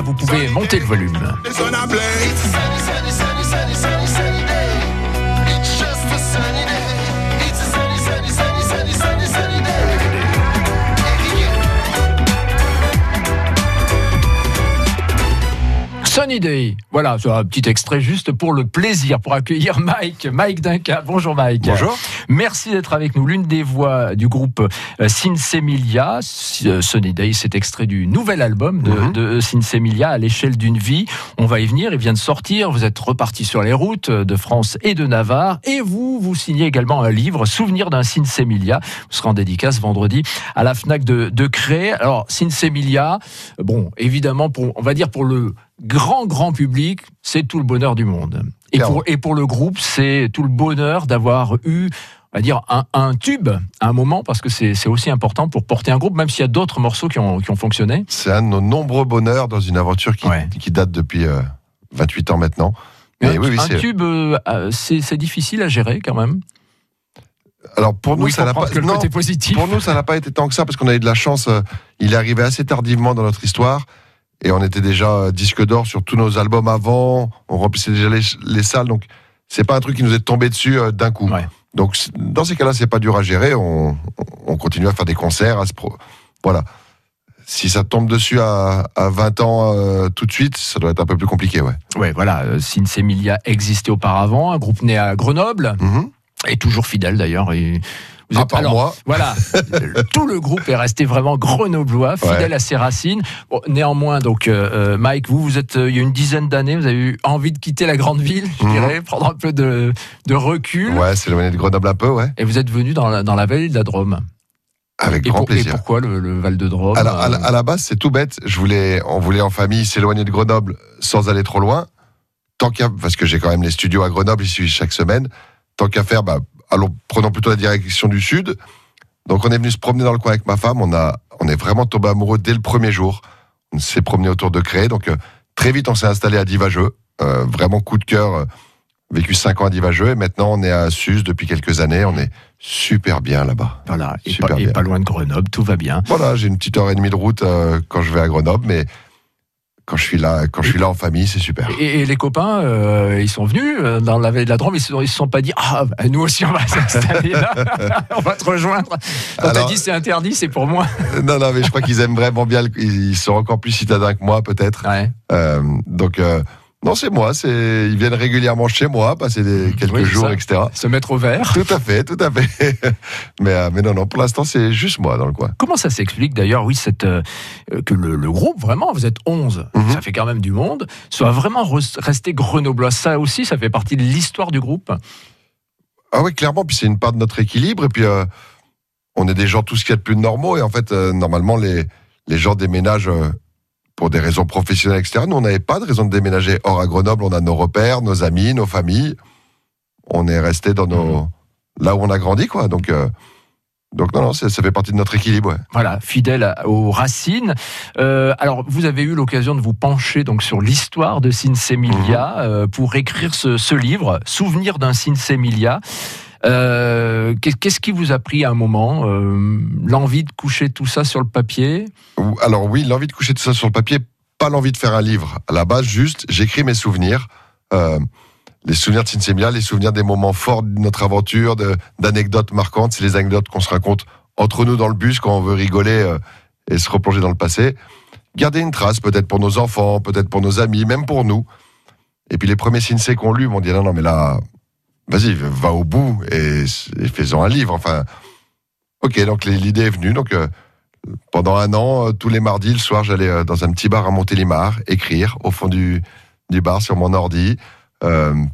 vous pouvez monter le volume. Sunny Day. Voilà, c'est un petit extrait juste pour le plaisir, pour accueillir Mike, Mike Duncan. Bonjour Mike. Bonjour. Merci d'être avec nous. L'une des voix du groupe euh, Sinsemilia. Euh, Sunny Day, c'est extrait du nouvel album de, Mhm. de Sinsemilia, à l'échelle d'une vie. On va y venir, il vient de sortir. Vous êtes reparti sur les routes de France et de Navarre. Et vous, vous signez également un livre, Souvenir d'un Sinsemilia. Vous serez en dédicace vendredi à la FNAC de, de Cré. Alors, Sinsemilia, bon, évidemment, pour, on va dire pour le grand, grand public, c'est tout le bonheur du monde. Et pour, et pour le groupe, c'est tout le bonheur d'avoir eu, on va dire, un, un tube à un moment, parce que c'est aussi important pour porter un groupe, même s'il y a d'autres morceaux qui ont, qui ont fonctionné. C'est un de nos nombreux bonheurs dans une aventure qui, Ouais. qui date depuis euh, 28 ans maintenant. Mais un oui, oui, un tube, euh, euh, c'est difficile à gérer quand même. Alors pour nous, Oui, ça n'a pas. que le non, côté positif. pour nous, ça n'a pas été tant que ça parce qu'on a eu de la chance. euh, il est arrivé assez tardivement dans notre histoire et on était déjà euh, disque d'or sur tous nos albums avant. On remplissait déjà les, les salles, donc c'est pas un truc qui nous est tombé dessus euh, d'un coup. Ouais. Donc dans ces cas-là, c'est pas dur à gérer. On, on continue à faire des concerts, à se pro... voilà. Si ça tombe dessus à, à 20 ans euh, tout de suite, ça doit être un peu plus compliqué, ouais. Ouais, voilà, Sinsemilia existait auparavant, un groupe né à Grenoble, Mhm. Et toujours fidèle d'ailleurs. et vous À êtes- part alors, moi. Voilà, tout le groupe est resté vraiment grenoblois, fidèle Ouais. à ses racines. Bon, néanmoins, donc euh, euh, Mike, vous, vous êtes euh, il y a une dizaine d'années, vous avez eu envie de quitter la grande ville, je Mhm. dirais, prendre un peu de, de recul, Ouais, c'est éloigné de Grenoble un peu, ouais. et vous êtes venu dans la, dans la vallée de la Drôme. Avec Et, grand pour- et plaisir. pourquoi le, le Val de Drôme Alors, à, la, à la base, c'est tout bête. Je voulais, on voulait en famille s'éloigner de Grenoble sans aller trop loin. Tant qu'à, parce que j'ai quand même les studios à Grenoble, j'y suis chaque semaine. Tant qu'à faire, bah, allons, prenons plutôt la direction du sud. Donc, on est venu se promener dans le coin avec ma femme. On a, on est vraiment tombé amoureux dès le premier jour. On s'est promené autour de Cré. Donc, euh, très vite, on s'est installé à Divageux. Euh, vraiment coup de cœur. euh, vécu cinq ans à Divageux. Et maintenant, on est à Suse depuis quelques années. On est super bien là-bas. Voilà, et super pas, et pas loin de Grenoble, tout va bien. Voilà, j'ai une petite heure et demie de route euh, quand je vais à Grenoble, mais quand je suis là, quand je suis là en famille, c'est super. Et, et les copains, euh, ils sont venus euh, dans la vallée de la Drôme, ils se, ils se sont pas dit Ah, bah, nous aussi on va s'installer là, on va te rejoindre. Quand t'as dit c'est interdit, c'est pour moi. non, non, mais je crois qu'ils aiment vraiment bien. ils ils sont encore plus citadins que moi, peut-être. Ouais. Euh, donc, euh, non, c'est moi. C'est ils viennent régulièrement chez moi, passer des, quelques Oui, jours, ça. etc. Se mettre au vert. Tout à fait, tout à fait. mais, euh, mais non, non, pour l'instant, c'est juste moi dans le coin. Comment ça s'explique d'ailleurs, oui, cette, euh, que le, le groupe, vraiment, vous êtes 11, Mhm. ça fait quand même du monde, soit vraiment res- resté grenoblois. Ça aussi, ça fait partie de l'histoire du groupe. Ah oui, clairement. Puis c'est une part de notre équilibre. Et puis, euh, on est des gens tout ce qu'il y a de plus normaux. Et en fait, normalement, les, les gens déménagent pour des raisons professionnelles, etc. Nous, on n'avait pas de raison de déménager. Or, à Grenoble, on a nos repères, nos amis, nos familles. On est resté dans nos. là où on a grandi, quoi. Donc, euh, donc non, non, ça ça fait partie de notre équilibre. ouais. Voilà, fidèle aux racines. Euh, alors, vous avez eu l'occasion de vous pencher donc sur l'histoire de Sinsemilia Mhm. euh, pour écrire ce, ce livre, Souvenir d'un Sinsemilia. Euh, qu'est- Qu'est-ce qui vous a pris à un moment euh, L'envie de coucher tout ça sur le papier? Alors oui, l'envie de coucher tout ça sur le papier, pas l'envie de faire un livre. À la base, juste, j'écris mes souvenirs. euh, les souvenirs de Sinsemilia, les souvenirs des moments forts de notre aventure, d'anecdotes marquantes. C'est les anecdotes qu'on se raconte entre nous dans le bus quand on veut rigoler et se replonger dans le passé. Garder une trace, peut-être pour nos enfants, peut-être pour nos amis, même pour nous. Et puis les premiers Sinsé qu'on lu m'ont dit non, non, mais là, vas-y, va au bout et, et un livre. Enfin, ok, donc l'idée est venue. Donc, euh, pendant un an, euh, tous les mardis, le soir, j'allais euh, dans un petit bar à Montélimar, écrire au fond du, bar sur mon ordi,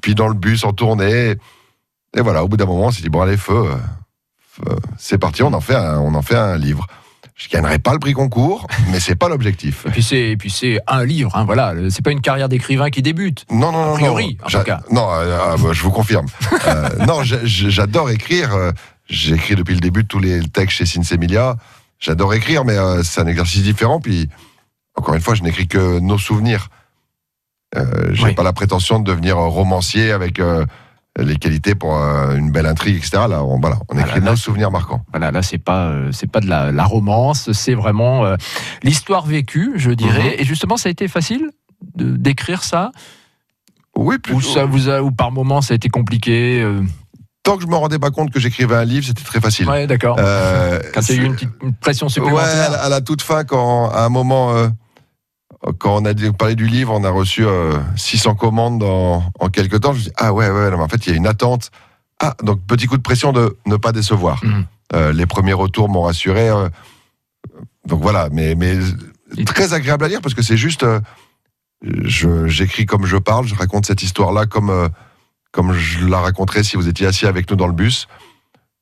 puis dans le bus en tournée. Et voilà, au bout d'un moment, on s'est dit, bon, allez, feu, c'est parti, on en, fait on en fait un livre. Je gagnerai pas le prix concours, mais c'est pas l'objectif. Et puis c'est, et puis c'est un livre, hein, voilà. C'est pas une carrière d'écrivain qui débute. Non, non, non. A priori, non, en tout cas. Non, euh, ah, bah, je vous confirme. Euh, non, j'a- j'adore écrire. euh, J'écris depuis le début tous les textes chez Sinsemilia. J'adore écrire, mais c'est un exercice différent. Puis, encore une fois, je n'écris que nos souvenirs. J'ai Oui. pas la prétention de devenir romancier avec les qualités pour euh, une belle intrigue, etc. Là, on, voilà, on écrit nos souvenirs marquants. Voilà, là, c'est pas, euh, c'est pas de la, la romance, c'est vraiment euh, l'histoire vécue, je dirais. Mhm. Et justement, ça a été facile de d'écrire ça, Oui, ou plutôt. ça vous a, ou par moment ça a été compliqué. euh, Tant que je me rendais pas compte que j'écrivais un livre, c'était très facile. Ouais, d'accord. Quand il y a eu une petite une pression Ouais, supplémentaire. à la, à la toute fin, quand à un moment, quand on a dit- parlé du livre, on a reçu euh, 600 commandes en, en quelques temps. Je me dis ah ouais ouais, non, mais en fait il y a une attente. Ah donc petit coup de pression de ne pas décevoir. Mhm. Euh, les premiers retours m'ont rassuré. euh, donc voilà, mais très agréable à lire parce que c'est juste, euh, j'écris comme je parle, je raconte cette histoire là comme euh, comme je la raconterais si vous étiez assis avec nous dans le bus.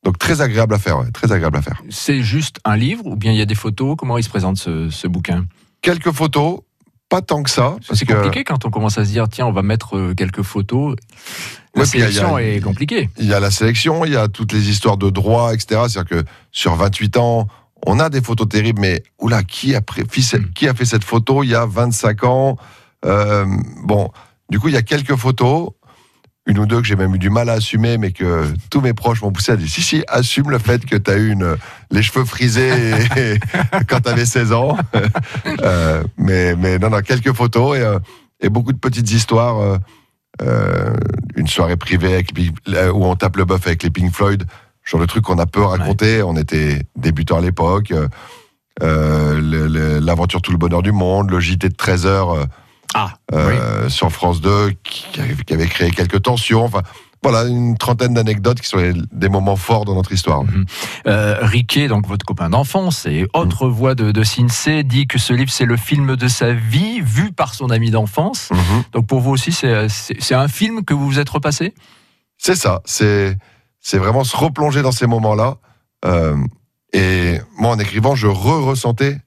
Donc très agréable à faire, ouais, très agréable à faire. C'est juste un livre ou bien il y a des photos? Comment il se présente ce, ce bouquin? Quelques photos, pas tant que ça. C'est que- compliqué quand on commence à se dire tiens, on va mettre euh, quelques photos. La Ouais, sélection a- est compliquée. Il y a la sélection, il y a toutes les histoires de droit, etc. C'est-à-dire que sur 28 ans, on a des photos terribles, mais oula, qui a, pré- fi- Mm. qui a fait cette photo il y a 25 ans Euh, Bon, du coup, il y a quelques photos, une ou deux que j'ai même eu du mal à assumer, mais que tous mes proches m'ont poussé à dire si, si, assume le fait que tu as eu une, les cheveux frisés et- quand tu avais 16 ans. Euh, mais, mais non, non, quelques photos et, euh, et beaucoup de petites histoires. euh, euh, une soirée privée avec, là, où on tape le bœuf avec les Pink Floyd, genre le truc qu'on a peu raconté. On était débutants à l'époque. euh, euh, L'aventure Tout le bonheur du monde, le JT de 13 heures euh, Ah, euh, sur France 2 qui avait, qui avait créé quelques tensions. Enfin, voilà, une trentaine d'anecdotes qui sont des moments forts dans notre histoire. Euh, Riquet, donc votre copain d'enfance et autre Mm. voix de, de Sinsé, dit que ce livre c'est le film de sa vie vu par son ami d'enfance. Mhm. Donc pour vous aussi, c'est un film que vous vous êtes repassé? C'est ça, c'est c'est vraiment se replonger dans ces moments-là. Euh, et moi, en écrivant, je re-ressentais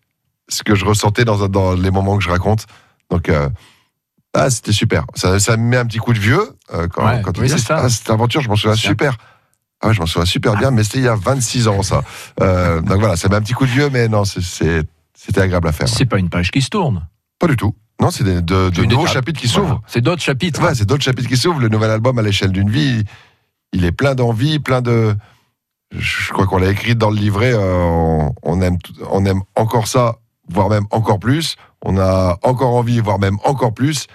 ce que je ressentais dans, dans les moments que je raconte. Donc, euh, ah, c'était super. Ça, ça me met un petit coup de vieux euh, quand, Ouais, quand on oui, dit, ah, cette aventure, je m'en souviens super. Ah ouais, je m'en souviens super bien, mais c'était il y a 26 ans, ça. Euh, donc voilà, ça met un petit coup de vieux, mais non, c'était agréable à faire. C'est pas une page qui se tourne. Pas du tout. Non, c'est de, nouveaux chapitres qui Voilà. s'ouvrent. C'est d'autres chapitres. Ouais, c'est d'autres chapitres qui s'ouvrent. Le nouvel album à l'échelle d'une vie, il est plein d'envie, plein de. Je crois qu'on l'a écrit dans le livret. euh, on, on aime, on aime encore ça, voire même encore plus. On a encore envie, voire même encore plus.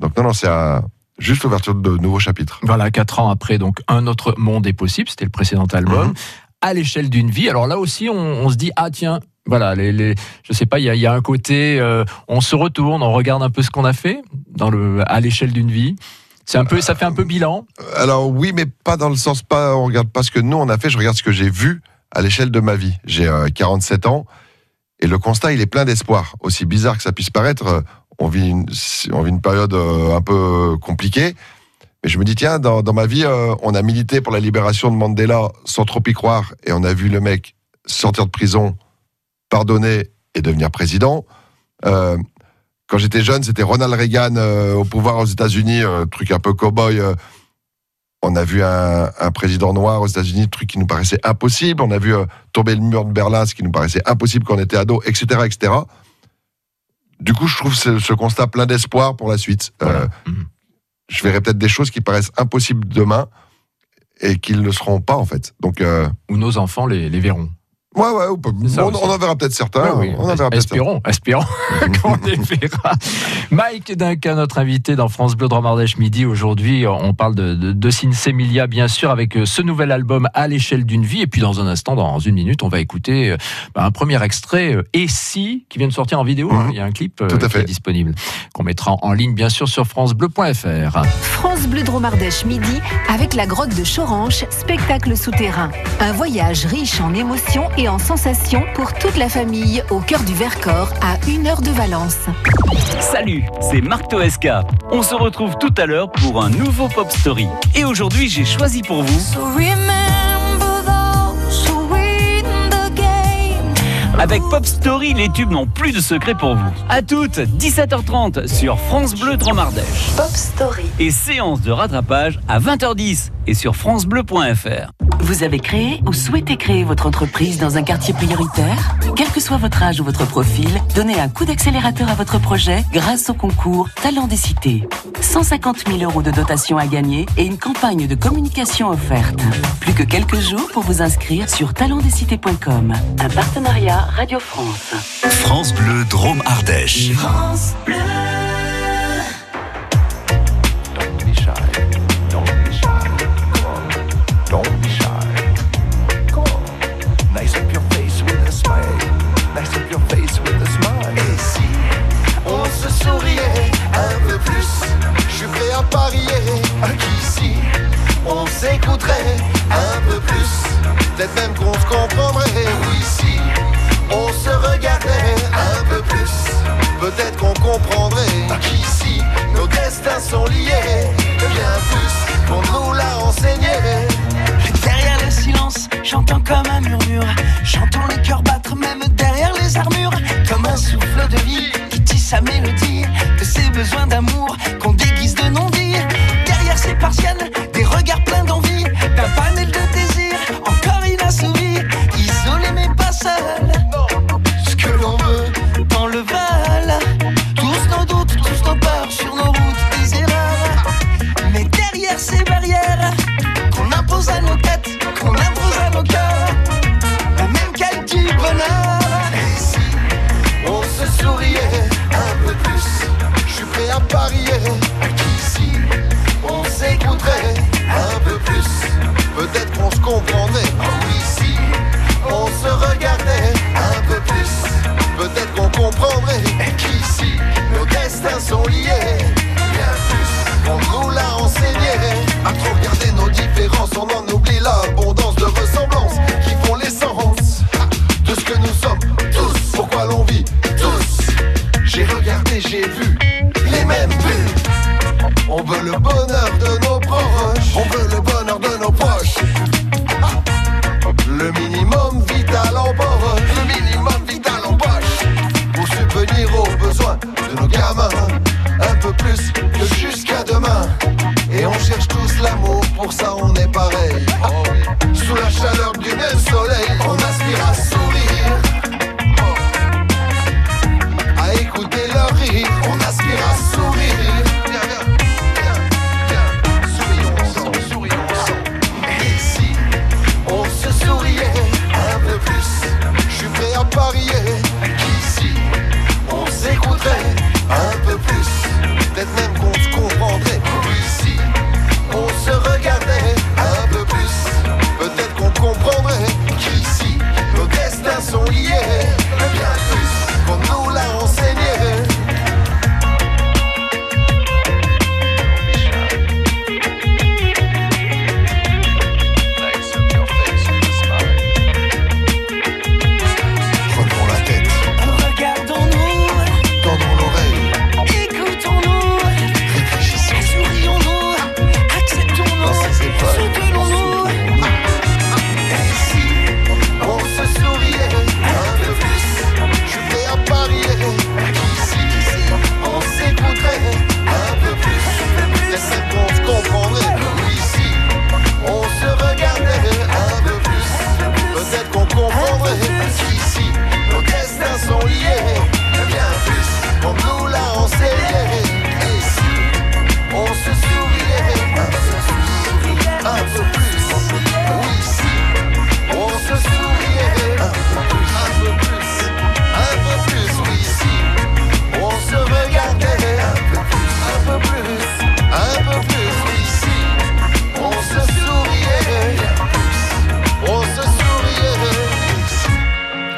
Donc non, non, c'est un- juste l'ouverture de nouveaux chapitres. Voilà, quatre ans après, donc un autre monde est possible. C'était le précédent album. Mhm. À l'échelle d'une vie. Alors là aussi, on, on se dit ah tiens. Voilà, les, les- je sais pas, il y a, il y a un côté, euh, on se retourne, on regarde un peu ce qu'on a fait dans le, à l'échelle d'une vie. C'est un peu, ça fait un peu bilan. Alors oui, mais pas dans le sens pas. On regarde pas ce que nous on a fait. Je regarde ce que j'ai vu à l'échelle de ma vie. J'ai euh, 47 ans et le constat il est plein d'espoir. Aussi bizarre que ça puisse paraître, euh, on vit une, période euh, un peu compliquée. Mais je me dis tiens, dans, ma vie, euh, on a milité pour la libération de Mandela sans trop y croire et on a vu le mec sortir de prison, pardonner et devenir président. Quand j'étais jeune, c'était Ronald Reagan au pouvoir aux États-Unis, truc un peu cow-boy. On a vu un, un président noir aux États-Unis, truc qui nous paraissait impossible. On a vu euh, tomber le mur de Berlin, ce qui nous paraissait impossible quand on était ado, etc., etc. Du coup, je trouve ce, ce constat plein d'espoir pour la suite. Euh. Mhm. je verrai peut-être des choses qui paraissent impossibles demain et qui ne le seront pas en fait. Donc, euh, Où nos enfants les, les verront. Ouais, ouais, on, en verra peut-être certains. Ouais, oui. On en verra certains. espérons, qu'on les verra. Mike Duncan, notre invité dans France Bleu Dromardèche Midi. Aujourd'hui, on parle de, de, de Sinsemilia, bien sûr, avec euh, ce nouvel album à l'échelle d'une vie. Et puis, dans un instant, dans une minute, on va écouter euh, bah, un premier extrait, euh, Et si, qui vient de sortir en vidéo. Mhm. hein. Il y a un clip Tout à qui fait. est disponible, qu'on mettra en ligne, bien sûr, sur FranceBleu.fr. France Bleu Dromardèche midi avec la grotte de Choranche, spectacle souterrain. Un voyage riche en émotions et en sensations pour toute la famille au cœur du Vercors à une heure de Valence. Salut, c'est Marc Toesca. On se retrouve tout à l'heure pour un nouveau Pop Story. Et aujourd'hui, j'ai choisi pour vous So remember those who win the game. Avec Pop Story, les tubes n'ont plus de secret pour vous. À toutes, 17h30 sur France Bleu Dromardèche. Pop Story. Et séance de rattrapage à 20h10 et sur francebleu.fr. Vous avez créé ou souhaitez créer votre entreprise dans un quartier prioritaire? Quel que soit votre âge ou votre profil, donnez un coup d'accélérateur à votre projet grâce au concours Talent des cités. 150 000 euros de dotation à gagner et une campagne de communication offerte. Plus que quelques jours pour vous inscrire sur talentdescités.com. Un partenariat Radio France. France Bleu Drôme Ardèche. France Bleu.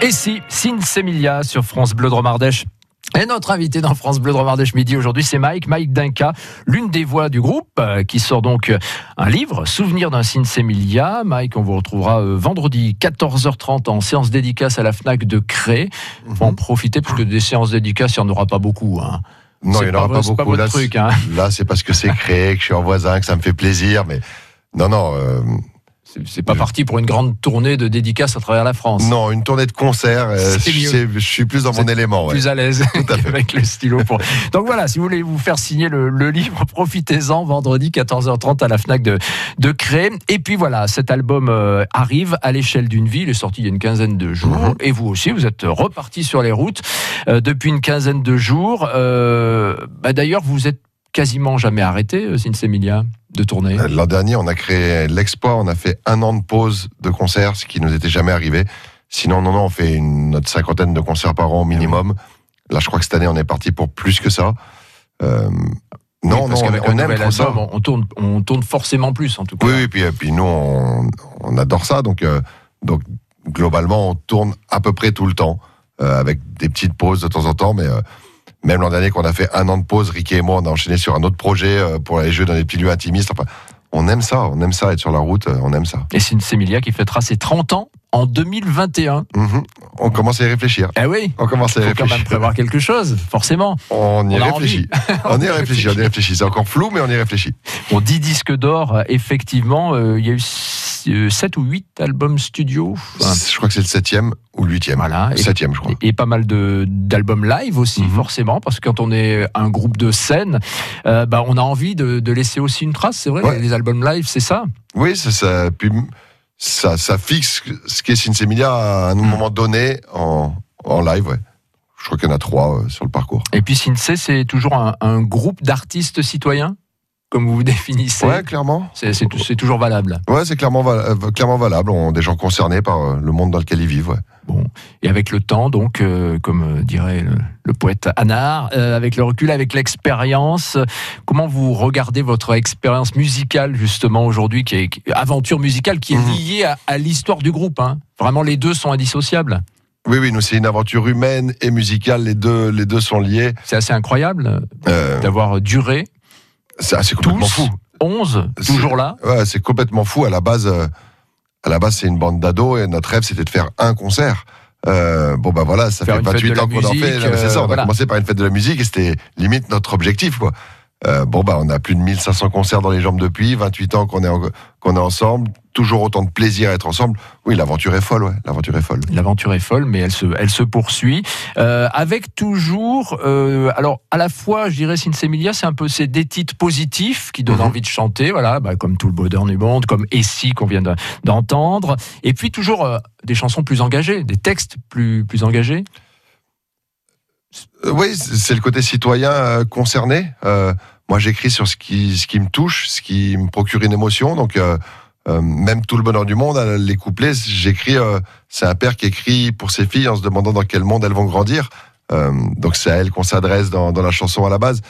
Et si, Sin Semilia sur France Bleu de Romardèche. Et notre invité dans France Bleu de Romardèche Midi aujourd'hui, c'est Mike, Mike Dinka, l'une des voix du groupe, euh, qui sort donc euh, un livre, Souvenir d'un Sinsemilia. Mike, on vous retrouvera euh, vendredi 14h30 en séance dédicace à la FNAC de Cré. On mm en profiter, parce que des séances dédicaces, il n'y en aura pas beaucoup. Hein. Non, il n'y en aura pas, beaucoup. Hein. Là, c'est parce que c'est Cré que je suis en voisin, que ça me fait plaisir, mais non, non... Euh c'est pas parti pour une grande tournée de dédicaces à travers la France. Non, une tournée de concert, euh, je suis plus dans mon élément. ouais. plus à l'aise avec le stylo. Pour... Donc voilà, si vous voulez vous faire signer le, le livre, profitez-en vendredi 14h30 à la Fnac de, de Cré. Et puis voilà, cet album euh, arrive à l'échelle d'une ville, il est sorti il y a une quinzaine de jours. Mhm. Et vous aussi, vous êtes reparti sur les routes euh, depuis une quinzaine de jours. Euh, bah, D'ailleurs, vous êtes quasiment jamais arrêté, Sinsemilia, de tourner. Euh, L'an dernier, on a créé l'Exploit, on a fait un an de pause de concert, ce qui nous était jamais arrivé. Sinon, non, non, on fait une, notre cinquantaine de concerts par an au minimum. Là, je crois que cette année, on est parti pour plus que ça. Euh, non, parce non, on, aime ça. on tourne, on tourne forcément plus, en tout cas. Oui, oui, puis, puis nous, on, on adore ça. Donc, euh, donc, globalement, on tourne à peu près tout le temps, euh, avec des petites pauses de temps en temps. Mais euh, même l'an dernier, qu'on a fait un an de pause, Ricky et moi, on a enchaîné sur un autre projet euh, pour aller jouer dans des petits lieux intimistes. Enfin, on aime ça, on aime ça, être sur la route, euh, on aime ça. Et Sinsemilia qui fêtera ses 30 ans en 2021. Mhm. On commence à y réfléchir. Ah oui On commence à y faut quand même réfléchir. prévoir quelque chose, forcément. On y On réfléchit. on y réfléchit, on y réfléchit. C'est encore flou, mais on y réfléchit. On dit disque d'or, euh, effectivement, euh, il y a eu 7 ou 8 albums studio. Enfin, Je crois que c'est le septième ou le huitième. Voilà. Et- Septième, je crois. et, et pas mal d'albums live aussi, Mhm. forcément, parce que quand on est un groupe de scène, euh, bah, on a envie de, de laisser aussi une trace, c'est vrai, Ouais. les albums live, c'est ça Oui, c'est ça. Puis ça, ça fixe ce qu'est Sinsemilia à un Mm. moment donné en, en live. Ouais. Je crois qu'il y en a trois euh, sur le parcours. Et puis Sinsé, c'est toujours un, un groupe d'artistes citoyens, comme vous vous définissez. Ouais, clairement. C'est- toujours valable. Ouais, c'est clairement, val- euh, clairement valable. On, des gens concernés par euh, le monde dans lequel ils vivent. Ouais. Bon, et avec le temps, donc, euh, comme dirait le, le poète Anard, euh, avec le recul, avec l'expérience, euh, comment vous regardez votre expérience musicale justement aujourd'hui, qui est aventure musicale, qui est Mhm. liée à, à l'histoire du groupe hein? Vraiment, les deux sont indissociables. Oui, oui, nous, c'est une aventure humaine et musicale. Les deux, les deux sont liés. C'est assez incroyable d'avoir duré ah, c'est complètement tous fou. 11, C'est- toujours là. Ouais, c'est complètement fou. À la base, euh, à la base, c'est une bande d'ados et notre rêve, c'était de faire un concert. Euh, bon, bah voilà, ça Faire fait une fête 28 de la ans qu'on en fait. C'est ça, on a commencé par une fête de la musique et c'était limite notre objectif, quoi. Euh, bon, bah, on a plus de 1500 concerts dans les jambes depuis, 28 ans qu'on est, en- qu'on est ensemble, toujours autant de plaisir à être ensemble. Oui, l'aventure est folle, ouais, l'aventure est folle. L'aventure est folle, mais elle se, elle se poursuit. Euh, avec toujours, euh, alors à la fois, je dirais, Sinsemilia, c'est un peu c'est des titres positifs qui donnent Mhm. envie de chanter, voilà, bah, comme tout le bonheur du monde, comme Essie qu'on vient de- d'entendre, et puis toujours euh, des chansons plus engagées, des textes plus, plus engagés. Oui, c'est le côté citoyen concerné. Moi, j'écris sur ce qui, ce qui me touche, ce qui me procure une émotion. Donc, euh, euh, même tout le bonheur du monde, euh, les couplets, j'écris. euh, c'est un père qui écrit pour ses filles en se demandant dans quel monde elles vont grandir. Donc, c'est à elles qu'on s'adresse dans, dans la chanson à la base.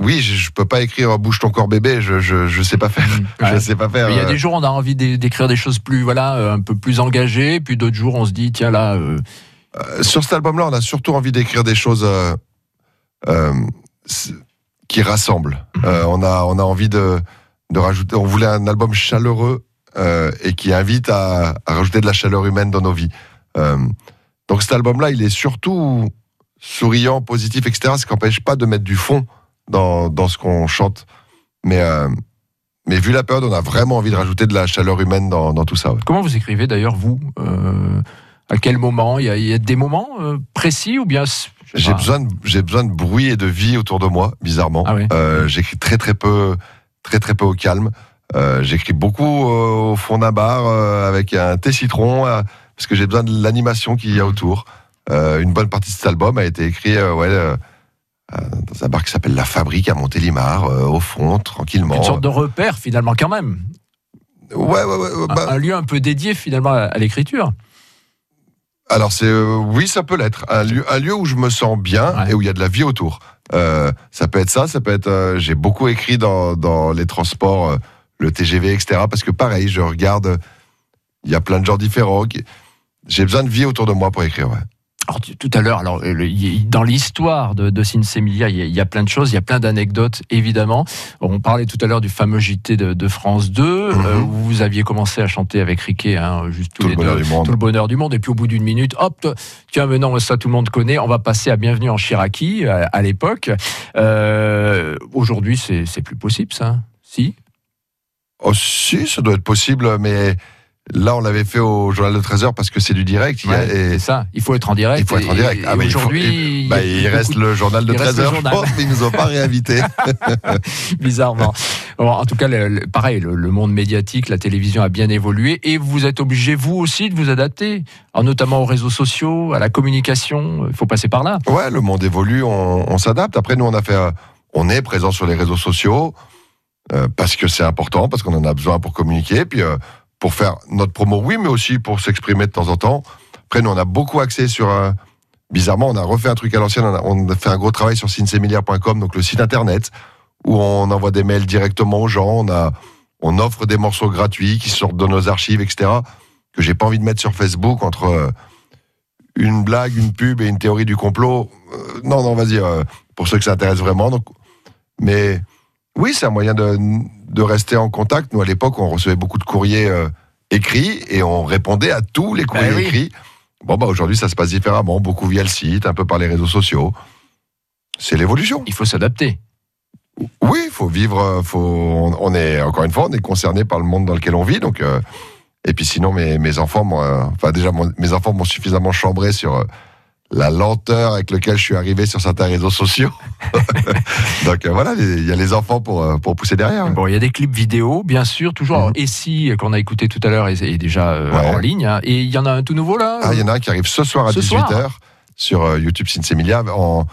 Oui, je, je peux pas écrire bouge ton corps bébé. Je, je, je sais pas faire. Ouais. Je sais pas faire. Mais Il y a des jours, on a envie d'é- d'écrire des choses plus, voilà, un peu plus engagées, puis d'autres jours, on se dit, tiens là, sur cet album-là, on a surtout envie d'écrire des choses qui rassemblent. Mhm. Euh, on, a, on a envie de, de rajouter. On voulait un album chaleureux euh, et qui invite à, à rajouter de la chaleur humaine dans nos vies. Euh, donc cet album-là, il est surtout souriant, positif, etc. Ce qui n'empêche pas de mettre du fond dans, dans ce qu'on chante. Mais, euh, mais vu la période, on a vraiment envie de rajouter de la chaleur humaine dans, dans tout ça. ouais. comment vous écrivez d'ailleurs, vous À quel moment? Il y, a, il y a des moments précis ou bien J'ai besoin, de, j'ai besoin de bruit et de vie autour de moi, bizarrement. Ah oui. Euh, j'écris très très peu, très très peu au calme. Euh, j'écris beaucoup euh, au fond d'un bar avec un thé citron parce que j'ai besoin de l'animation qu'il y a autour. Une bonne partie de cet album a été écrit ouais, dans un bar qui s'appelle La Fabrique à Montélimar, au fond, tranquillement. Une sorte de repère finalement quand même. Ouais, ouais, ouais. Un- bah, un lieu un peu dédié finalement à l'écriture. Alors c'est euh, oui, ça peut l'être un lieu, un lieu où je me sens bien Ouais. et où il y a de la vie autour. Euh, ça peut être ça, ça peut être. euh, J'ai beaucoup écrit dans, dans les transports, euh, le TGV, etc. Parce que pareil, je regarde. Il y a plein de gens différents. qui- J'ai besoin de vie autour de moi pour écrire. Ouais. Alors, tout à l'heure, alors euh, dans l'histoire de, de Sinsemilia, il y, a- il y a plein de choses, il y a plein d'anecdotes évidemment. On parlait tout à l'heure du fameux JT de, de France 2, euh, Mhm. où vous aviez commencé à chanter avec Riquet, hein, juste tous Tout les le bonheur deux, du monde. tout le bonheur du monde. Et puis au bout d'une minute, hop, tiens, maintenant ça tout le monde connaît. On va passer à Bienvenue en Chiraki à, à l'époque. Euh, Aujourd'hui, c'est c'est plus possible ça? Si? Oh, si, ça doit être possible, mais là, on l'avait fait au journal de 13h parce que c'est du direct. Ouais, c'est ça. Il faut être en direct. Il faut être en direct. Ah, il aujourd'hui, bah, il reste le journal de il reste le 13h, je pense, mais ils nous ont pas réinvités. bizarrement. En tout cas, le- le- pareil, le, le monde médiatique, la télévision a bien évolué et vous êtes obligé, vous aussi, de vous adapter, Alors, notamment aux réseaux sociaux, à la communication. Il faut passer par là. Ouais, le monde évolue, on, on s'adapte. Après, nous, on a fait, euh, on est présent sur les réseaux sociaux euh, parce que c'est important, parce qu'on en a besoin pour communiquer, puis euh, pour faire notre promo, oui, mais aussi pour s'exprimer de temps en temps. Après, nous, on a beaucoup axé sur. euh, bizarrement, on a refait un truc à l'ancienne. On a, fait un gros travail sur cinesemilia.com, donc le site internet, où on envoie des mails directement aux gens. On a, on offre des morceaux gratuits qui sortent de nos archives, etc. Que j'ai pas envie de mettre sur Facebook entre. euh, une blague, une pub et une théorie du complot. Euh, non, non, vas-y, pour ceux que ça intéresse vraiment. Donc, mais oui, c'est un moyen de, de rester en contact. Nous, à l'époque, on recevait beaucoup de courriers euh, écrits et on répondait à tous les courriers Ben oui. écrits. Bon, bah, aujourd'hui, ça se passe différemment, beaucoup via le site, un peu par les réseaux sociaux. C'est l'évolution. Il faut s'adapter. Oui, il faut vivre. euh, Faut, on, on est encore une fois, on est concerné par le monde dans lequel on vit. Donc, euh, et puis sinon, mes, mes enfants, moi, enfin déjà, mon- mes enfants m'ont suffisamment chambré sur la lenteur avec laquelle je suis arrivé sur certains réseaux sociaux. donc euh, voilà, il y a les enfants pour euh, pour pousser derrière. Bon, il y a des clips vidéo, bien sûr, toujours. Alors, Et si, qu'on a écouté tout à l'heure, est, est déjà euh, Ouais. en ligne. hein. Et il y en a un tout nouveau là. Ah, il y en a un qui arrive ce soir à Ce 18h sur euh, YouTube Sinsemilia en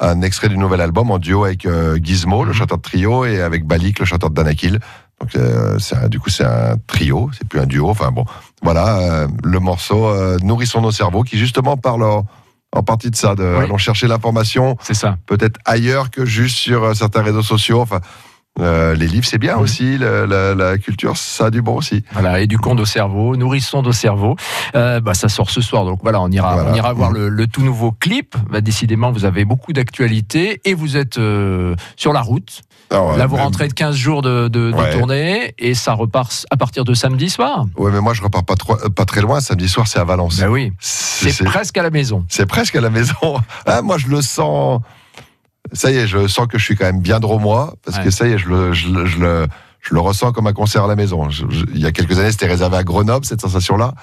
un extrait du nouvel album en duo avec Gizmo, le Mhm. chanteur de trio, et avec Balik, le chanteur de Danakil. Donc euh, un- du coup c'est un trio, c'est plus un duo. Enfin bon, voilà euh, le morceau euh, Nourrissons nos cerveaux qui justement parle en, en partie de ça, de Oui. allons chercher l'information C'est ça. peut-être ailleurs que juste sur euh, certains réseaux sociaux. Enfin, euh, les livres c'est bien aussi, la, la culture ça a du bon aussi. Voilà, éduquons nos cerveaux, nourrissons nos cerveaux. Euh, bah, ça sort ce soir, donc voilà, on ira, Voilà. on ira voir le, le tout nouveau clip. Bah, décidément, vous avez beaucoup d'actualités et vous êtes euh, sur la route. Alors, Là, vous rentrez de 15 jours de, de, tournée et ça repart à partir de samedi soir. Ouais, mais moi je repars pas, trop, euh, pas très loin. Samedi soir c'est à Valence. Ben oui, C'est- presque à la maison. C'est presque à la maison. Ah, moi, je le sens. Ça y est, je sens que je suis quand même bien dromois, parce Ouais. que ça y est, je le, je, le- je le, je le ressens comme un concert à la maison. Je- je- il y a quelques années, c'était réservé à Grenoble, cette sensation-là.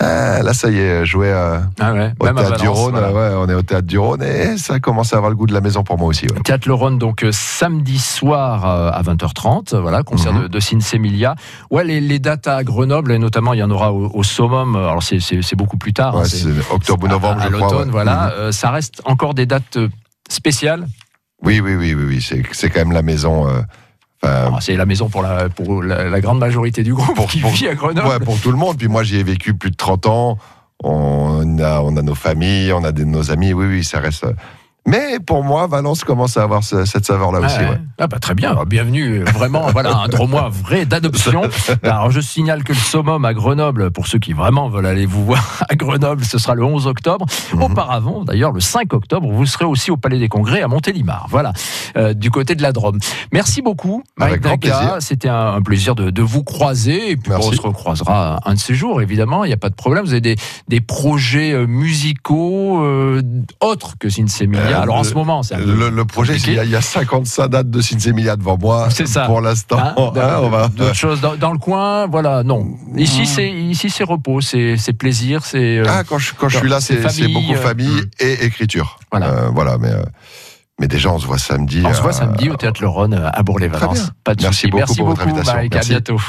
Ah, là, ça y est, jouer à- Ah ouais, au Théâtre du Rhône. voilà. ouais, on est au Théâtre du Rhône, et ça commence à avoir le goût de la maison pour moi aussi. ouais. Théâtre Le Rhône, donc euh, samedi soir euh, à 20h30, voilà, concert Mhm. de, de Sinsemilia. Ouais, les, les dates à Grenoble, et notamment il y en aura au, au Summum, alors c'est- beaucoup plus tard. hein, c'est- octobre ou novembre, à, je crois. l'automne, voilà. Mhm. Euh, ça reste encore des dates euh, spéciales? Oui, oui, oui, oui, oui. C'est, c'est quand même la maison. euh, enfin, Alors, c'est la maison pour la, pour la, la grande majorité du groupe Pour- qui pour- vit à Grenoble. Ouais, pour tout le monde. Puis moi, j'y ai vécu plus de 30 ans. On a, on a nos familles, on a des, nos amis. Oui, oui, ça reste. Mais pour moi, Valence commence à avoir ce- cette saveur-là Ah, aussi. ouais. Ah bah, très bien, bienvenue, euh, vraiment, voilà, un dromois vrai d'adoption. Alors je signale que le summum à Grenoble, pour ceux qui vraiment veulent aller vous voir à Grenoble, ce sera le 11 octobre. Mhm. Auparavant, d'ailleurs, le 5 octobre, vous serez aussi au Palais des Congrès à Montélimar, voilà, euh, du côté de la Drôme. Merci beaucoup, Mike. C'était un, un plaisir de, de vous croiser, et puis Merci. on se recroisera un de ces jours, évidemment, il n'y a pas de problème. Vous avez des, des projets euh, musicaux euh, autres que Sinsemilia. Alors en ce moment, c'est Le, le projet, il y, a, il y a 55 dates de Sinsemilia devant moi. C'est ça. Pour l'instant, Hein, Hein, on va. D'autres choses dans, dans le coin, voilà, non. Ici, c'est ici c'est repos, c'est plaisir, c'est. euh, Ah, quand je, quand je suis là, c'est beaucoup euh, famille et écriture. Voilà. Euh, voilà, mais, euh, mais déjà, on se voit samedi. on se voit samedi au théâtre Le Rhône à Bourg-les-Valence. Pas de Merci beaucoup Merci pour votre beaucoup, invitation. Mike. À Merci. bientôt.